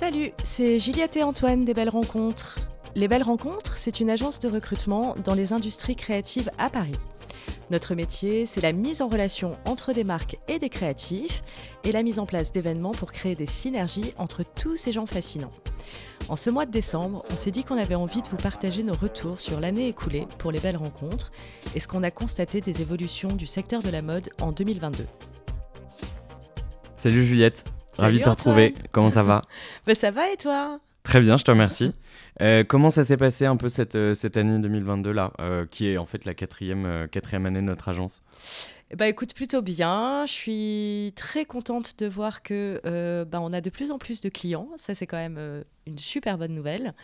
Salut, c'est Juliette et Antoine des Belles Rencontres. Les Belles Rencontres, c'est une agence de recrutement dans les industries créatives à Paris. Notre métier, c'est la mise en relation entre des marques et des créatifs et la mise en place d'événements pour créer des synergies entre tous ces gens fascinants. En ce mois de décembre, on s'est dit qu'on avait envie de vous partager nos retours sur l'année écoulée pour les belles rencontres et ce qu'on a constaté des évolutions du secteur de la mode en 2022. Salut Juliette, ravi de te retrouver. Comment ça va bah, Ça va et toi? Très bien, je te remercie. Euh, comment ça s'est passé un peu cette, euh, cette année 2022 là, euh, qui est en fait la quatrième, quatrième année de notre agence? Bah écoute, plutôt bien. Je suis très contente de voir que bah, on a de plus en plus de clients. Ça, c'est quand même une super bonne nouvelle.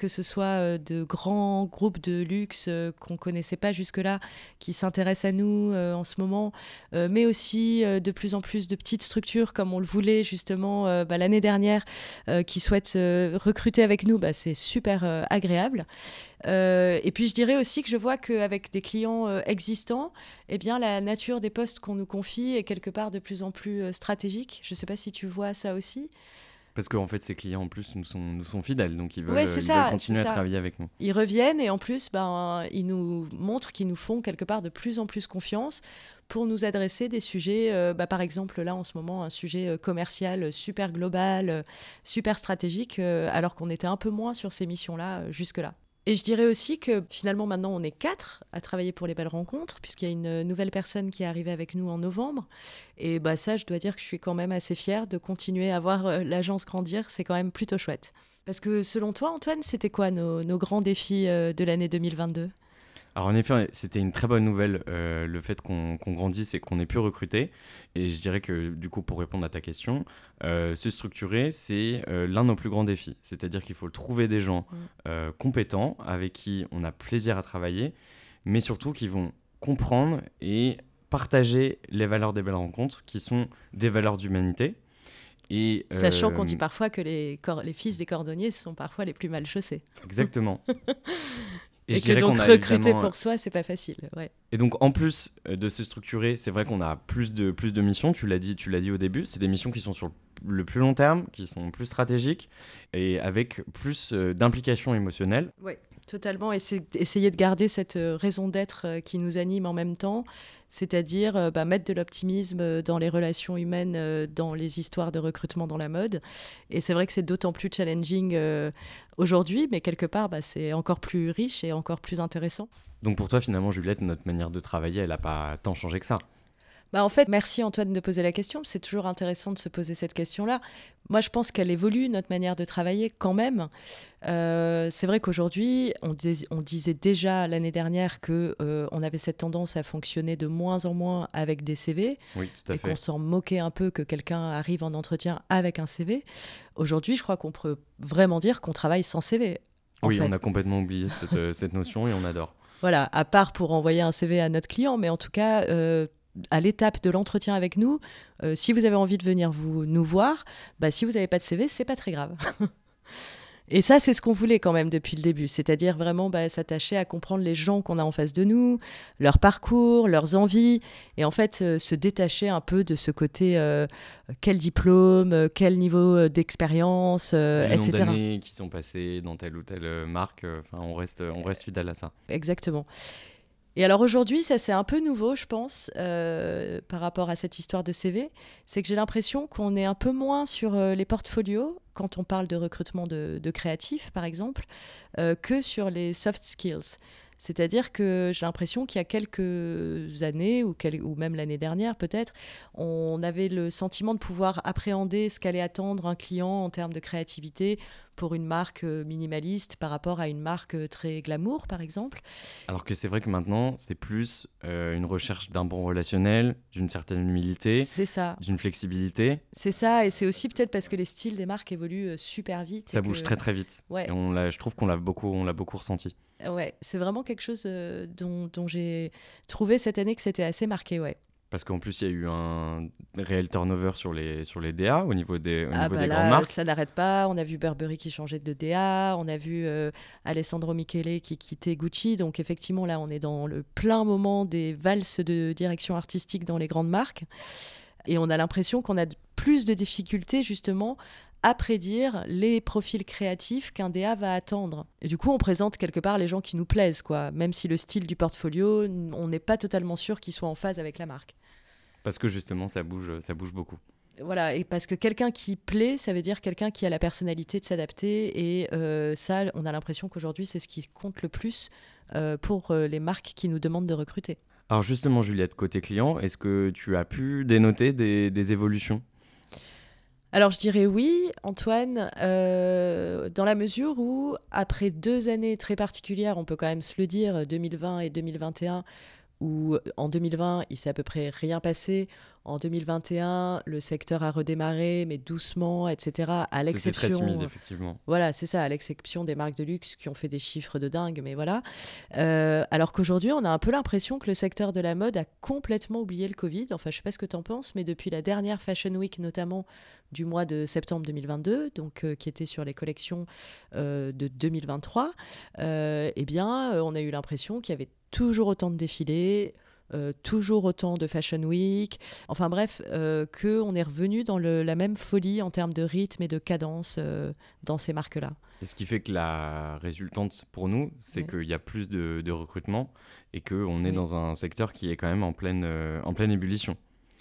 Que ce soit de grands groupes de luxe qu'on ne connaissait pas jusque-là, qui s'intéressent à nous en ce moment, mais aussi de plus en plus de petites structures comme on le voulait justement bah, l'année dernière, qui souhaitent recruter avec nous, bah, c'est super agréable. Euh, et puis je dirais aussi que je vois qu'avec des clients euh, existants, eh bien, la nature des postes qu'on nous confie est quelque part de plus en plus euh, stratégique. Je ne sais pas si tu vois ça aussi. Parce qu'en fait, ces clients, en plus, nous sont, nous sont fidèles, donc ils veulent, continuer à travailler avec nous. Ils reviennent et en plus, ben, ils nous montrent qu'ils nous font quelque part de plus en plus confiance pour nous adresser des sujets, bah, par exemple là en ce moment, un sujet commercial super global, super stratégique, alors qu'on était un peu moins sur ces missions-là jusque-là. Et je dirais aussi que finalement maintenant on est quatre à travailler pour les belles rencontres, puisqu'il y a une nouvelle personne qui est arrivée avec nous en novembre. Et bah ça, je dois dire que je suis quand même assez fière de continuer à voir euh, l'agence grandir. C'est quand même plutôt chouette. Parce que selon toi, Antoine, c'était quoi nos, nos, grands défis euh, de l'année 2022 alors en effet, c'était une très bonne nouvelle euh, le fait qu'on grandisse et qu'on ait pu recruter. Et je dirais que du coup, pour répondre à ta question, euh, se structurer, c'est euh, l'un de nos plus grands défis. C'est-à-dire qu'il faut trouver des gens mm. compétents avec qui on a plaisir à travailler, mais surtout qui vont comprendre et partager les valeurs des belles rencontres, qui sont des valeurs d'humanité. Et, Sachant qu'on dit parfois que les, les fils des cordonniers sont parfois les plus mal chaussés. Exactement. Et, que donc recruter pour soi, c'est pas facile. Ouais. Et donc en plus euh, de se structurer, c'est vrai qu'on a plus de, plus de missions, tu l'as dit, tu l'as dit au début, c'est des missions qui sont sur le plus long terme, qui sont plus stratégiques et avec plus euh, d'implication émotionnelle. Totalement. Essayer de garder cette euh, raison d'être qui nous anime en même temps, c'est-à-dire bah, mettre de l'optimisme dans les relations humaines, dans les histoires de recrutement dans la mode. Et c'est vrai que c'est d'autant plus challenging aujourd'hui, mais quelque part, bah, c'est encore plus riche et encore plus intéressant. Donc pour toi, finalement, Juliette, notre manière de travailler, elle n'a pas tant changé que ça? Bah en fait, merci Antoine de poser la question. C'est toujours intéressant de se poser cette question-là. Moi, je pense qu'elle évolue, notre manière de travailler, quand même. Euh, c'est vrai qu'aujourd'hui, on, on, disait déjà l'année dernière que euh, on avait cette tendance à fonctionner de moins en moins avec des CV. Oui, tout à et qu'on s'en moquait un peu que quelqu'un arrive en entretien avec un CV. Aujourd'hui, je crois qu'on peut vraiment dire qu'on travaille sans CV. Oui, on a complètement oublié cette, euh, cette, notion et on adore. Voilà, à part pour envoyer un CV à notre client, mais en tout cas, à l'étape de l'entretien avec nous, euh, si vous avez envie de venir vous, nous voir, bah, si vous n'avez pas de CV, c'est pas très grave. Et ça, c'est ce qu'on voulait quand même depuis le début, c'est-à-dire vraiment bah, s'attacher à comprendre les gens qu'on a en face de nous, leur parcours, leurs envies, et en fait euh, se détacher un peu de ce côté euh, quel diplôme, quel niveau d'expérience, etc. Les d'années qui sont passés dans telle ou telle marque, enfin on reste, on reste fidèle à ça. Exactement. Et alors aujourd'hui, ça c'est un peu nouveau, je pense, euh, par rapport à cette histoire de CV. C'est que j'ai l'impression qu'on est un peu moins sur euh, les portfolios quand on parle de recrutement de, créatifs, par exemple, euh, que sur les soft skills. C'est-à-dire que j'ai l'impression qu'il y a quelques années, ou, ou même l'année dernière peut-être, on avait le sentiment de pouvoir appréhender ce qu'allait attendre un client en termes de créativité pour une marque euh, minimaliste par rapport à une marque euh, très glamour, par exemple. Alors que c'est vrai que maintenant, c'est plus euh, une recherche d'un bon relationnel, d'une certaine humilité, c'est ça, d'une flexibilité. C'est ça, et c'est aussi peut-être parce que les styles des marques évoluent super vite. Ça bouge très très vite. Ouais. Et on je trouve qu'on l'a beaucoup, on l'a beaucoup ressenti. Ouais, c'est vraiment quelque chose dont, dont j'ai trouvé cette année que c'était assez marqué, ouais. Parce qu'en plus, il y a eu un réel turnover sur les, sur les DA au niveau des, au ah niveau bah des grandes marques. Ça n'arrête pas. On a vu Burberry qui changeait de DA. On a vu euh, Alessandro Michele qui quittait Gucci. Donc, effectivement, là, on est dans le plein moment des valses de direction artistique dans les grandes marques. Et on a l'impression qu'on a plus de difficultés justement à prédire les profils créatifs qu'un DA va attendre. Et du coup, on présente quelque part les gens qui nous plaisent, quoi. Même si le style du portfolio, on n'est pas totalement sûr qu'il soit en phase avec la marque. Parce que justement, ça bouge, ça bouge beaucoup. Voilà, et parce que quelqu'un qui plaît, ça veut dire quelqu'un qui a la personnalité de s'adapter. Et euh, ça, on a l'impression qu'aujourd'hui, c'est ce qui compte le plus euh, pour euh, les marques qui nous demandent de recruter. Alors justement, Juliette, côté client, est-ce que tu as pu dénoter des évolutions? Alors je dirais oui, Antoine, euh, dans la mesure où, après deux années très particulières, on peut quand même se le dire, 2020 et 2021, où en 2020, il s'est à peu près rien passé. En 2021, le secteur a redémarré, mais doucement, etc. À l'exception. très timide, effectivement. Voilà, c'est ça, à l'exception des marques de luxe qui ont fait des chiffres de dingue, mais voilà. Euh, alors qu'aujourd'hui, on a un peu l'impression que le secteur de la mode a complètement oublié le Covid. Enfin, je sais pas ce que tu en penses, mais depuis la dernière Fashion Week, notamment du mois de septembre 2022, donc euh, qui était sur les collections euh, de 2023, eh bien, on a eu l'impression qu'il y avait toujours autant de défilés. Euh, toujours autant de Fashion Week. Enfin bref, euh, qu'on est revenu dans la même folie en termes de rythme et de cadence euh, dans ces marques-là. Et ce qui fait que la résultante pour nous, c'est qu'il y a plus de, recrutement et qu'on est dans un secteur qui est quand même en pleine, en pleine ébullition.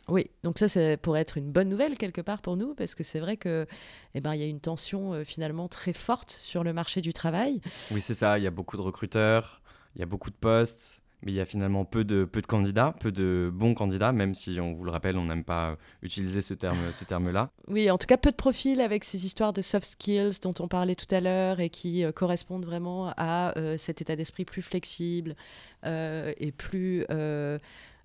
Oui, donc ça, ça pourrait être une bonne nouvelle quelque part pour nous, parce que c'est vrai que, eh ben, il y a une tension finalement très forte sur le marché du travail. Oui, c'est ça. Il y a beaucoup de recruteurs, il y a beaucoup de postes, mais il y a finalement peu de, peu de candidats, peu de bons candidats, même si on vous le rappelle, on n'aime pas utiliser ce terme, ce terme-là. Oui, en tout cas, peu de profils avec ces histoires de soft skills dont on parlait tout à l'heure et qui euh, correspondent vraiment à euh, cet état d'esprit plus flexible euh, et plus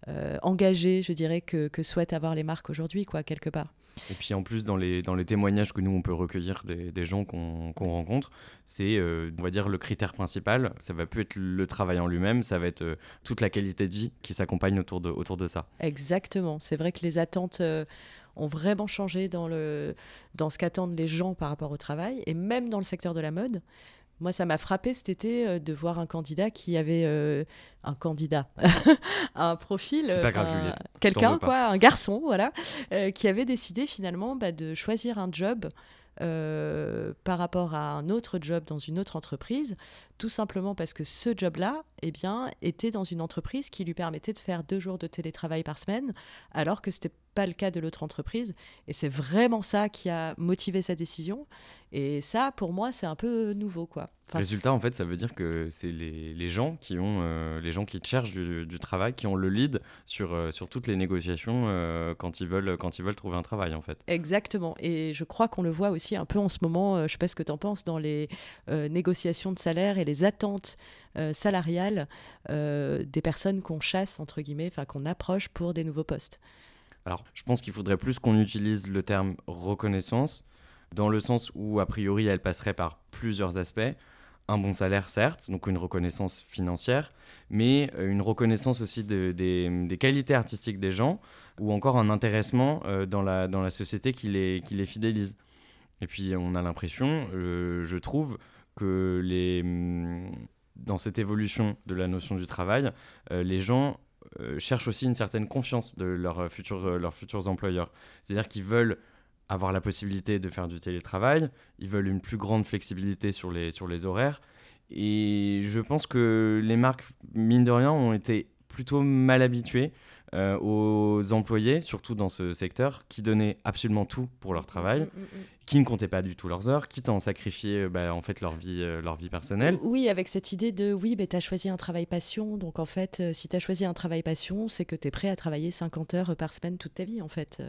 euh, engagé, je dirais, que, que souhaitent avoir les marques aujourd'hui, quoi, quelque part. Et puis en plus, dans les, dans les témoignages que nous, on peut recueillir des, des gens qu'on rencontre, c'est, euh, on va dire, le critère principal. Ça va plus être le travail en lui-même, ça va être euh, toute la qualité de vie qui s'accompagne autour de, autour de ça. Exactement. C'est vrai que les attentes ont vraiment changé dans, le, dans ce qu'attendent les gens par rapport au travail, et même dans le secteur de la mode. Moi, ça m'a frappé cet été euh, de voir un candidat qui avait euh, un candidat, un profil, quelqu'un quoi, un garçon, voilà, euh, qui avait décidé finalement bah, de choisir un job par rapport à un autre job dans une autre entreprise, tout simplement parce que ce job-là, eh bien, était dans une entreprise qui lui permettait de faire deux jours de télétravail par semaine, alors que c'était pas le cas de l'autre entreprise. Et c'est vraiment ça qui a motivé sa décision. Et ça, pour moi, c'est un peu nouveau, quoi. Résultat, en fait, ça veut dire que c'est les, les, gens qui ont, euh, les gens qui cherchent du, du, travail, qui ont le lead sur, euh, sur toutes les négociations euh, quand, ils veulent, quand ils veulent trouver un travail, en fait. Exactement. Et je crois qu'on le voit aussi un peu en ce moment, je sais pas ce que tu en penses, dans les négociations de salaire et les attentes salariales des personnes qu'on chasse, entre guillemets, enfin qu'on approche pour des nouveaux postes. Alors, je pense qu'il faudrait plus qu'on utilise le terme reconnaissance, dans le sens où, a priori, elle passerait par plusieurs aspects. Un bon salaire, certes, donc une reconnaissance financière, mais euh, une reconnaissance aussi des qualités artistiques des gens, ou encore un intéressement euh, dans, la, société qui les, les fidélise. Et puis, on a l'impression, euh, je trouve, que les, mm, dans cette évolution de la notion du travail, les gens euh, cherchent aussi une certaine confiance de leurs futurs, euh, leurs futurs employeurs. C'est-à-dire qu'ils veulent avoir la possibilité de faire du télétravail, ils veulent une plus grande flexibilité sur les, sur les horaires. Et je pense que les marques, mine de rien, ont été plutôt mal habituées euh, aux employés, surtout dans ce secteur, qui donnaient absolument tout pour leur travail, mm, mm, mm, qui ne comptaient pas du tout leurs heures, qui t'ont sacrifié euh, bah, en fait leur vie, euh, leur vie personnelle. Oui, avec cette idée de oui, tu as choisi un travail passion, donc en fait, si tu as choisi un travail passion, c'est que tu es prêt à travailler 50 heures par semaine toute ta vie, en fait,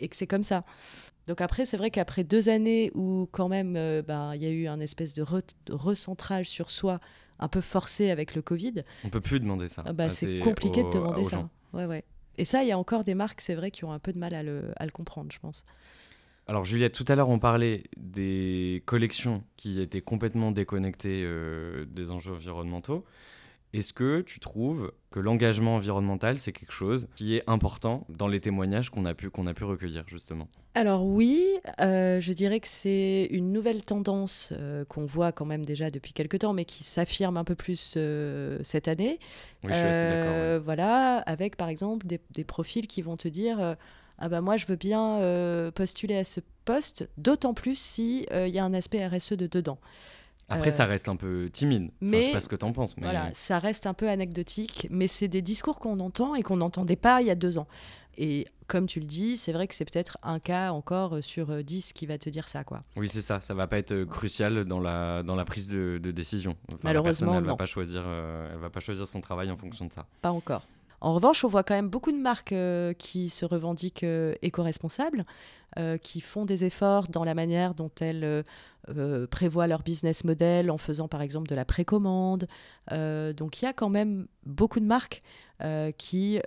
et que c'est comme ça. Donc après, c'est vrai qu'après deux années où quand même, bah, il y a eu un espèce de recentrage sur soi un peu forcé avec le Covid. On peut plus demander ça. Bah, c'est compliqué de demander ça. Ouais, ouais. Et ça, il y a encore des marques, c'est vrai, qui ont un peu de mal à le, à le comprendre, je pense. Alors Juliette, tout à l'heure on parlait des collections qui étaient complètement déconnectées euh, des enjeux environnementaux. Est-ce que tu trouves que l'engagement environnemental, c'est quelque chose qui est important dans les témoignages qu'on a, pu, qu'on a pu recueillir, justement? Alors oui, euh, je dirais que c'est une nouvelle tendance euh, qu'on voit quand même déjà depuis quelques temps, mais qui s'affirme un peu plus euh, cette année. Oui, je suis assez d'accord. Voilà, avec par exemple des, des, profils qui vont te dire ah bah moi je veux bien postuler à ce poste, d'autant plus si il y a un aspect RSE de dedans. Après, ça reste un peu timide. Mais enfin, je sais pas ce que tu en penses. Mais... Voilà, ça reste un peu anecdotique, mais c'est des discours qu'on entend et qu'on n'entendait pas il y a deux ans. Et comme tu le dis, c'est vrai que c'est peut-être un cas encore euh, sur euh, dix qui va te dire ça. Quoi. Oui, c'est ça. Ça va pas être euh, crucial dans la, dans la prise de, décision. Malheureusement, elle non. Va pas choisir, elle va pas choisir son travail en fonction de ça. Pas encore. En revanche, on voit quand même beaucoup de marques qui se revendiquent éco-responsables, qui font des efforts dans la manière dont elles prévoient leur business model en faisant par exemple de la précommande. donc il y a quand même beaucoup de marques qui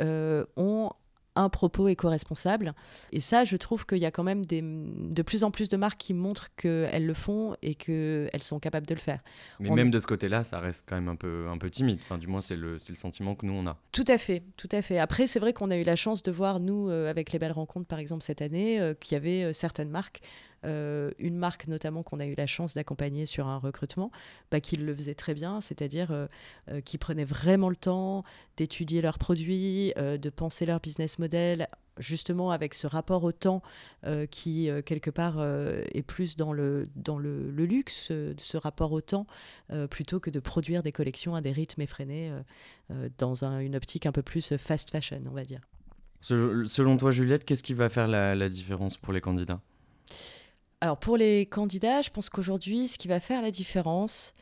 ont un propos éco-responsable. Et ça, je trouve qu'il y a quand même des, de plus en plus de marques qui montrent qu'elles le font et qu'elles sont capables de le faire. Mais même de ce côté-là, ça reste quand même un peu, un peu timide. Enfin, du moins, c'est le, le, sentiment que nous, on a. Tout à fait, tout à fait. Après, c'est vrai qu'on a eu la chance de voir, nous, euh, avec les belles rencontres, par exemple, cette année, euh, qu'il y avait euh, certaines marques euh, une marque notamment qu'on a eu la chance d'accompagner sur un recrutement, bah, qui le faisait très bien, c'est-à-dire euh, euh, qui prenait vraiment le temps d'étudier leurs produits, de penser leur business model justement avec ce rapport au temps qui quelque part est plus dans le, dans le, luxe, ce rapport au temps, plutôt que de produire des collections à des rythmes effrénés dans une optique un peu plus fast fashion, on va dire. Selon toi, Juliette, qu'est-ce qui va faire la différence pour les candidats? Alors pour les candidats, je pense qu'aujourd'hui, ce qui va faire la différence,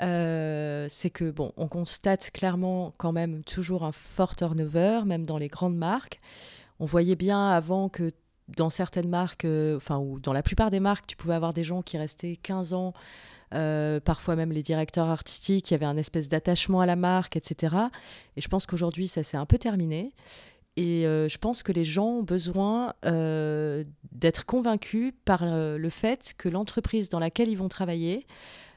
euh, c'est que bon, on constate clairement quand même toujours un fort turnover, même dans les grandes marques. On voyait bien avant que dans certaines marques, euh, enfin ou dans la plupart des marques, tu pouvais avoir des gens qui restaient 15 ans, euh, parfois même les directeurs artistiques, qui avaient un espèce d'attachement à la marque, etc. Et je pense qu'aujourd'hui, ça s'est un peu terminé. Et euh, je pense que les gens ont besoin euh, d'être convaincus par euh, le fait que l'entreprise dans laquelle ils vont travailler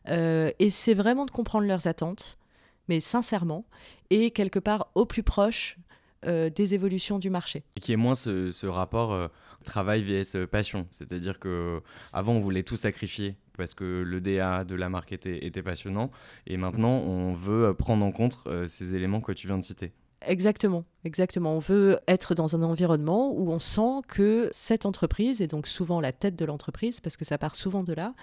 essaie vraiment de comprendre leurs attentes, mais sincèrement, et quelque part au plus proche des évolutions du marché. Et qui est moins ce, rapport travail vs passion. C'est-à-dire que avant on voulait tout sacrifier parce que le DA de la marque était passionnant, et maintenant on veut prendre en compte ces éléments que tu viens de citer. Exactement, exactement. On veut être dans un environnement où on sent que cette entreprise, et donc souvent la tête de l'entreprise, parce que ça part souvent de là,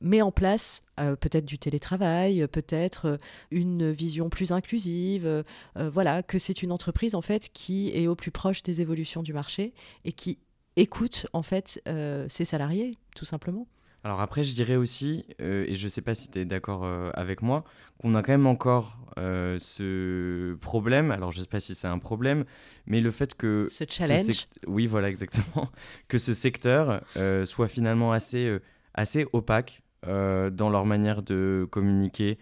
met en place euh, peut-être du télétravail, peut-être euh, une vision plus inclusive, euh, voilà, que c'est une entreprise en fait qui est au plus proche des évolutions du marché et qui écoute en fait ses salariés, tout simplement. Alors après, je dirais aussi, euh, et je ne sais pas si tu es d'accord euh, avec moi, qu'on a quand même encore euh, ce problème, alors je ne sais pas si c'est un problème, mais le fait que... Ce challenge. oui, voilà, exactement. que ce secteur soit finalement assez, assez opaque dans leur manière de communiquer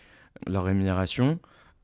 leur rémunération.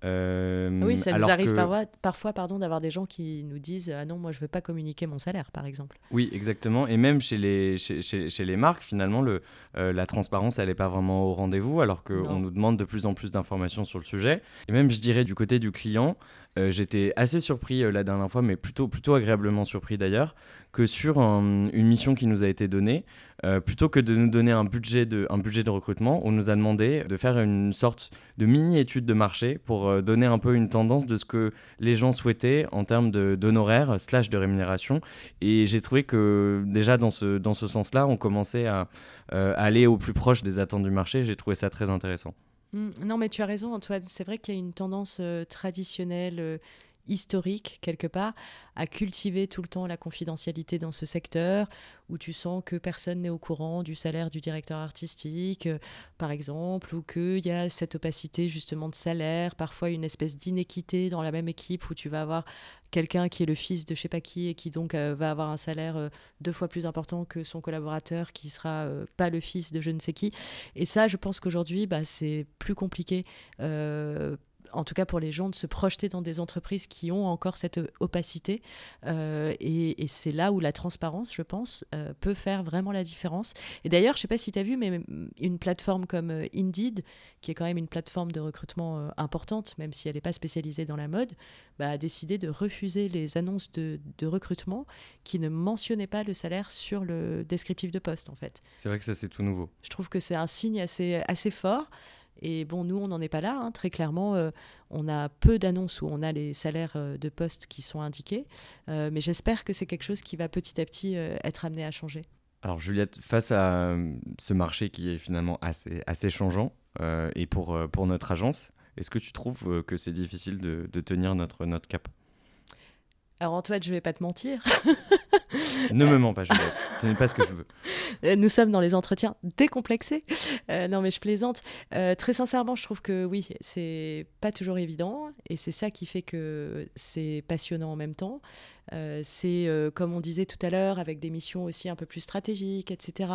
Euh, oui, ça nous arrive parfois, parfois pardon, d'avoir des gens qui nous disent Ah non, moi je veux pas communiquer mon salaire, par exemple. Oui, exactement. Et même chez les, chez, chez, les marques, finalement, le, euh, la transparence, elle n'est pas vraiment au rendez-vous, alors qu'on nous demande de plus en plus d'informations sur le sujet. Et même, je dirais, du côté du client, euh, j'étais assez surpris la dernière fois, mais plutôt, agréablement surpris d'ailleurs, que sur une mission qui nous a été donnée, euh, plutôt que de nous donner un budget de, recrutement, on nous a demandé de faire une sorte de mini-étude de marché pour euh, donner un peu une tendance de ce que les gens souhaitaient en termes d'honoraires slash de rémunération. Et j'ai trouvé que déjà dans ce, sens-là, on commençait à euh, aller au plus proche des attentes du marché. J'ai trouvé ça très intéressant. Mmh, non, mais tu as raison, Antoine. C'est vrai qu'il y a une tendance traditionnelle historique quelque part à cultiver tout le temps la confidentialité dans ce secteur où tu sens que personne n'est au courant du salaire du directeur artistique euh, par exemple ou qu'il y a cette opacité justement de salaire parfois une espèce d'inéquité dans la même équipe où tu vas avoir quelqu'un qui est le fils de je sais pas qui et qui donc euh, va avoir un salaire euh, deux fois plus important que son collaborateur qui sera pas le fils de je ne sais qui. Et ça je pense qu'aujourd'hui bah, c'est plus compliqué en tout cas pour les gens, de se projeter dans des entreprises qui ont encore cette opacité. Euh, et, c'est là où la transparence, je pense, euh, peut faire vraiment la différence. Et d'ailleurs, je ne sais pas si tu as vu, mais une plateforme comme euh, Indeed, qui est quand même une plateforme de recrutement importante, même si elle n'est pas spécialisée dans la mode, bah, a décidé de refuser les annonces de, de, recrutement qui ne mentionnaient pas le salaire sur le descriptif de poste, en fait. C'est vrai que ça, c'est tout nouveau. Je trouve que c'est un signe assez, assez fort. Et bon, nous, on n'en est pas là. Hein. Très clairement, euh, on a peu d'annonces où on a les salaires euh, de postes qui sont indiqués. Euh, mais j'espère que c'est quelque chose qui va petit à petit être amené à changer. Alors Juliette, face à ce marché qui est finalement assez, assez changeant, et pour, pour notre agence, est-ce que tu trouves que c'est difficile de, de tenir notre, notre cap? Alors Antoine, je vais pas te mentir. ne me mens pas, Juliette. Ce n'est pas ce que je veux. Euh, nous sommes dans les entretiens décomplexés. Euh, non, mais je plaisante. Euh, très sincèrement, je trouve que oui, c'est pas toujours évident, et c'est ça qui fait que c'est passionnant en même temps. c'est comme on disait tout à l'heure, avec des missions aussi un peu plus stratégiques, etc.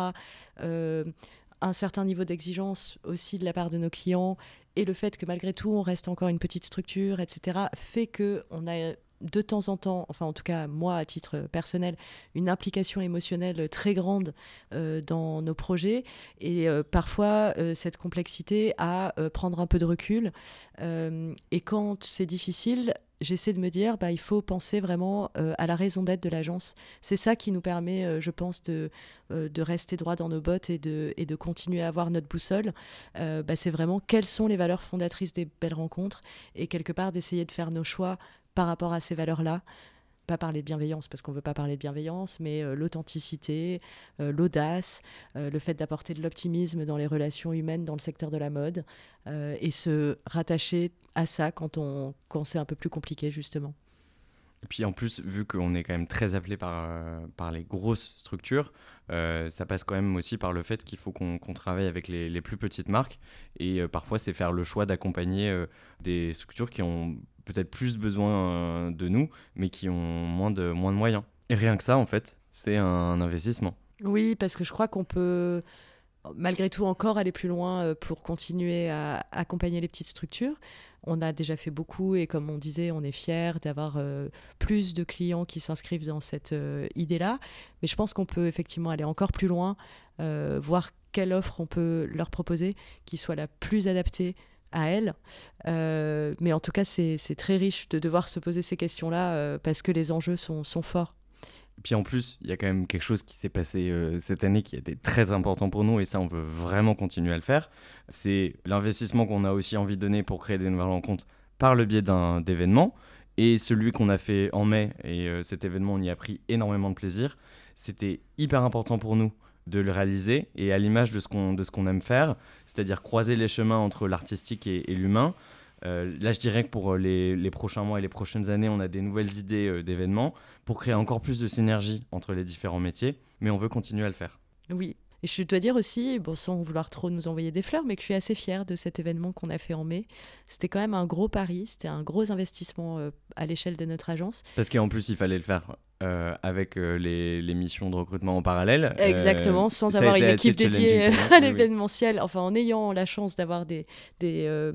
un certain niveau d'exigence aussi de la part de nos clients et le fait que malgré tout on reste encore une petite structure, etc., fait que on a de temps en temps, enfin en tout cas moi à titre personnel, une implication émotionnelle très grande euh, dans nos projets et euh, parfois euh, cette complexité à prendre un peu de recul. et quand c'est difficile, j'essaie de me dire, bah, il faut penser vraiment à la raison d'être de l'agence. C'est ça qui nous permet, je pense, de, de rester droit dans nos bottes et de, et de continuer à avoir notre boussole. Bah, c'est vraiment quelles sont les valeurs fondatrices des belles rencontres et quelque part d'essayer de faire nos choix par rapport à ces valeurs-là pas parler de bienveillance parce qu'on ne veut pas parler de bienveillance, mais euh, l'authenticité, euh, l'audace, euh, le fait d'apporter de l'optimisme dans les relations humaines dans le secteur de la mode et se rattacher à ça quand, on, quand c'est un peu plus compliqué justement. Et puis en plus, vu qu'on est quand même très appelé par, par les grosses structures, ça passe quand même aussi par le fait qu'il faut qu'on travaille avec les, les, plus petites marques. Et parfois, c'est faire le choix d'accompagner des structures qui ont peut-être plus besoin euh, de nous, mais qui ont moins de, moins de moyens. Et rien que ça, en fait, c'est un investissement. Oui, parce que je crois qu'on peut malgré tout encore aller plus loin euh, pour continuer à accompagner les petites structures. On a déjà fait beaucoup et comme on disait, on est fier d'avoir euh, plus de clients qui s'inscrivent dans cette idée-là. Mais je pense qu'on peut effectivement aller encore plus loin, voir quelle offre on peut leur proposer qui soit la plus adaptée à elle. Euh, mais en tout cas, c'est très riche de devoir se poser ces questions-là euh, parce que les enjeux sont, forts. Puis en plus, il y a quand même quelque chose qui s'est passé euh, cette année qui a été très important pour nous et ça, on veut vraiment continuer à le faire. C'est l'investissement qu'on a aussi envie de donner pour créer des nouvelles rencontres par le biais d'un événement. Et celui qu'on a fait en mai, et cet événement, on y a pris énormément de plaisir. C'était hyper important pour nous de le réaliser et à l'image de ce qu'on aime faire, c'est-à-dire croiser les chemins entre l'artistique et, l'humain. Euh, là, je dirais que pour euh, les, les, prochains mois et les prochaines années, on a des nouvelles idées euh, d'événements pour créer encore plus de synergie entre les différents métiers, mais on veut continuer à le faire. Oui, et je dois dire aussi, bon, sans vouloir trop nous envoyer des fleurs, mais que je suis assez fière de cet événement qu'on a fait en mai. C'était quand même un gros pari, c'était un gros investissement à l'échelle de notre agence. Parce qu'en plus, il fallait le faire euh, avec euh, les, missions de recrutement en parallèle. Exactement, euh, sans avoir une équipe dédiée à l'événementiel, enfin en ayant la chance d'avoir des, des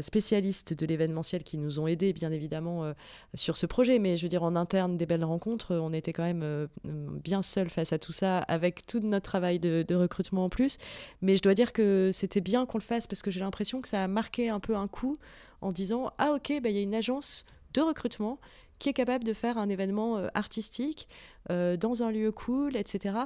spécialistes de l'événementiel qui nous ont aidés bien évidemment sur ce projet, mais je veux dire en interne des belles rencontres, on était quand même bien seuls face à tout ça avec tout notre travail de, de recrutement en plus, mais je dois dire que c'était bien qu'on le fasse parce que j'ai l'impression que ça a marqué un peu un coup en disant ah ok, bah, il y a une agence de recrutement qui est capable de faire un événement euh, artistique euh, dans un lieu cool, etc.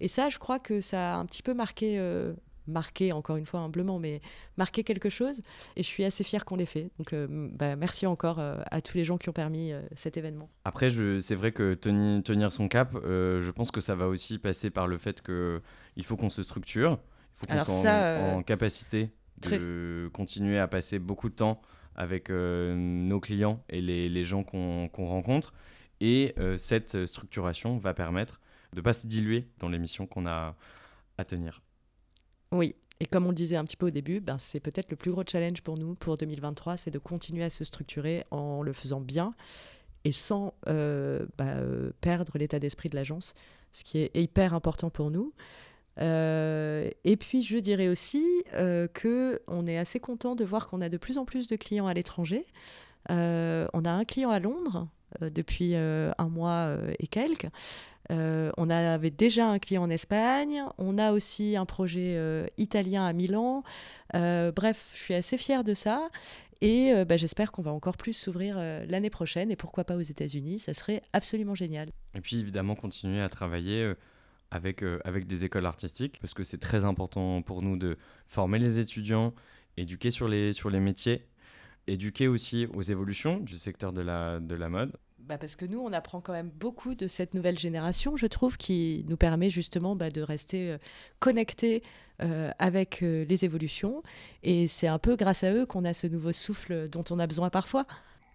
Et ça, je crois que ça a un petit peu marqué euh, marqué, encore une fois humblement, mais marqué quelque chose. Et je suis assez fière qu'on l'ait fait. Donc bah, merci encore à tous les gens qui ont permis cet événement. Après, c'est vrai que tenir, tenir son cap, je pense que ça va aussi passer par le fait qu'il faut qu'on se structure, il faut qu'on soit en, capacité de continuer à passer beaucoup de temps avec euh, nos clients et les, gens qu'on rencontre. Et euh, cette structuration va permettre de ne pas se diluer dans les missions qu'on a à tenir. Oui, et comme on le disait un petit peu au début, ben c'est peut-être le plus gros challenge pour nous pour 2023, c'est de continuer à se structurer en le faisant bien et sans euh, bah, perdre l'état d'esprit de l'agence, ce qui est hyper important pour nous. Euh, et puis je dirais aussi euh, que on est assez content de voir qu'on a de plus en plus de clients à l'étranger. Euh, on a un client à Londres depuis un mois et quelques. on avait déjà un client en Espagne. On a aussi un projet italien à Milan. bref, je suis assez fière de ça. Et bah, j'espère qu'on va encore plus s'ouvrir l'année prochaine et pourquoi pas aux États-Unis. Ça serait absolument génial. Et puis évidemment continuer à travailler avec, euh, avec des écoles artistiques, parce que c'est très important pour nous de former les étudiants éduquer sur les, sur les métiers, éduquer aussi aux évolutions du secteur de la, de la mode. Bah parce que nous, on apprend quand même beaucoup de cette nouvelle génération, je trouve, qui nous permet justement bah, de rester euh, connectés euh, avec euh, les évolutions. Et c'est un peu grâce à eux qu'on a ce nouveau souffle dont on a besoin parfois.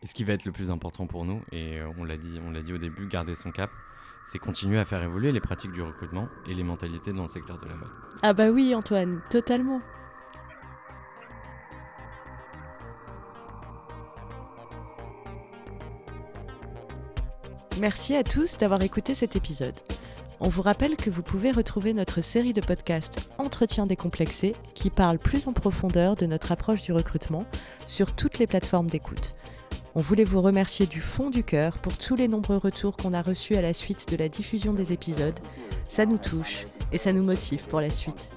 Et ce qui va être le plus important pour nous, et on l'a dit, on l'a dit au début, garder son cap, c'est continuer à faire évoluer les pratiques du recrutement et les mentalités dans le secteur de la mode. Ah bah oui, Antoine, totalement. Merci à tous d'avoir écouté cet épisode. On vous rappelle que vous pouvez retrouver notre série de podcasts Entretien décomplexé qui parle plus en profondeur de notre approche du recrutement sur toutes les plateformes d'écoute. On voulait vous remercier du fond du cœur pour tous les nombreux retours qu'on a reçus à la suite de la diffusion des épisodes. Ça nous touche et ça nous motive pour la suite.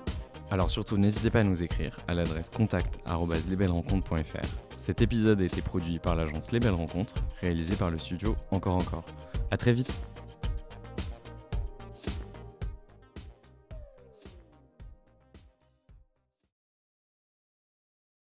Alors surtout, n'hésitez pas à nous écrire à l'adresse contact.lesbellesrencontres.fr. Cet épisode a été produit par l'agence Les Belles Rencontres, réalisé par le studio Encore Encore. A très vite